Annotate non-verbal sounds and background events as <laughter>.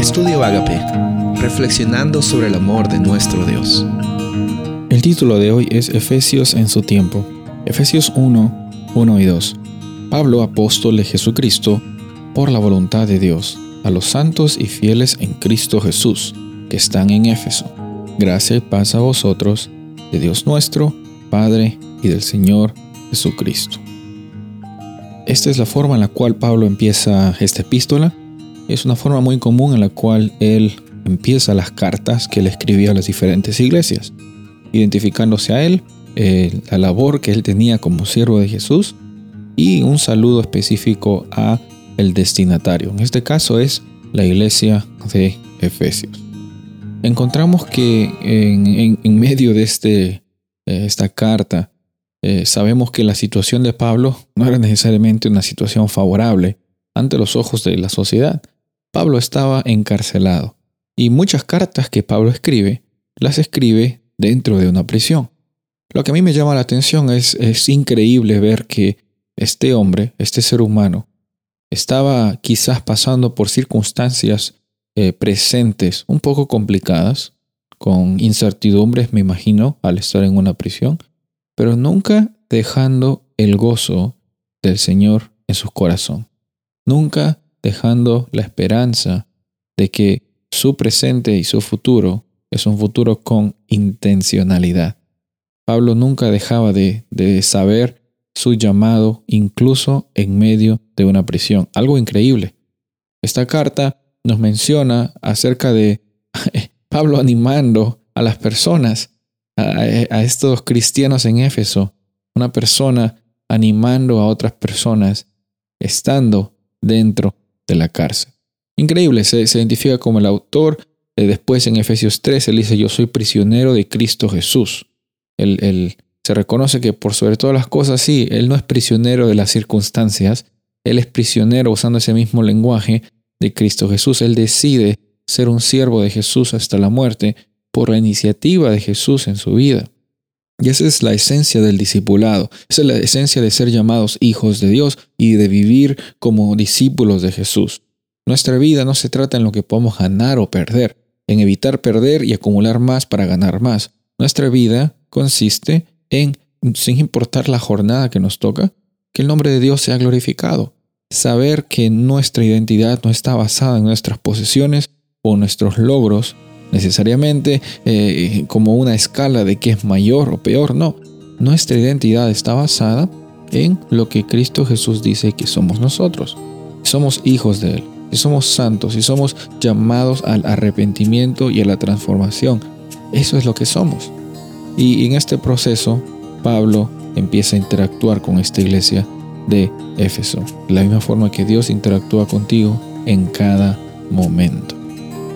Estudio Agape, reflexionando sobre el amor de nuestro Dios. El título de hoy es Efesios en su tiempo. Efesios 1, 1 y 2. Pablo, apóstol de Jesucristo, por la voluntad de Dios, a los santos y fieles en Cristo Jesús, que están en Éfeso. Gracia y paz a vosotros, de Dios nuestro, Padre y del Señor Jesucristo. Esta es la forma en la cual Pablo empieza esta epístola es una forma muy común en la cual él empieza las cartas que le escribía a las diferentes iglesias, identificándose a él, eh, la labor que él tenía como siervo de Jesús y un saludo específico a el destinatario. En este caso es la iglesia de Efesios. Encontramos que en, medio de este, eh, esta carta eh, sabemos que la situación de Pablo no era necesariamente una situación favorable ante los ojos de la sociedad. Pablo estaba encarcelado y muchas cartas que Pablo escribe las escribe dentro de una prisión. Lo que a mí me llama la atención es, es increíble ver que este hombre, este ser humano, estaba quizás pasando por circunstancias eh, presentes un poco complicadas, con incertidumbres, me imagino, al estar en una prisión, pero nunca dejando el gozo del Señor en su corazón. Nunca dejando la esperanza de que su presente y su futuro es un futuro con intencionalidad. Pablo nunca dejaba de, saber su llamado incluso en medio de una prisión. Algo increíble. Esta carta nos menciona acerca de <laughs> Pablo animando a las personas, a, a estos cristianos en Éfeso, una persona animando a otras personas, estando dentro de la cárcel. Increíble, se, identifica como el autor. Eh, después en Efesios 3, él dice, yo soy prisionero de Cristo Jesús. Él, se reconoce que por sobre todas las cosas, sí, él no es prisionero de las circunstancias, él es prisionero usando ese mismo lenguaje de Cristo Jesús. Él decide ser un siervo de Jesús hasta la muerte por la iniciativa de Jesús en su vida. Y esa es la esencia del discipulado, esa es la esencia de ser llamados hijos de Dios y de vivir como discípulos de Jesús. Nuestra vida no se trata en lo que podemos ganar o perder, en evitar perder y acumular más para ganar más. Nuestra vida consiste en, sin importar la jornada que nos toca, que el nombre de Dios sea glorificado. Saber que nuestra identidad no está basada en nuestras posesiones o nuestros logros, necesariamente eh, como una escala de qué es mayor o peor, no. Nuestra identidad está basada en lo que Cristo Jesús dice que somos nosotros. Somos hijos de Él, y somos santos, y somos llamados al arrepentimiento y a la transformación. Eso es lo que somos. Y en este proceso, Pablo empieza a interactuar con esta iglesia de Éfeso, de la misma forma que Dios interactúa contigo en cada momento.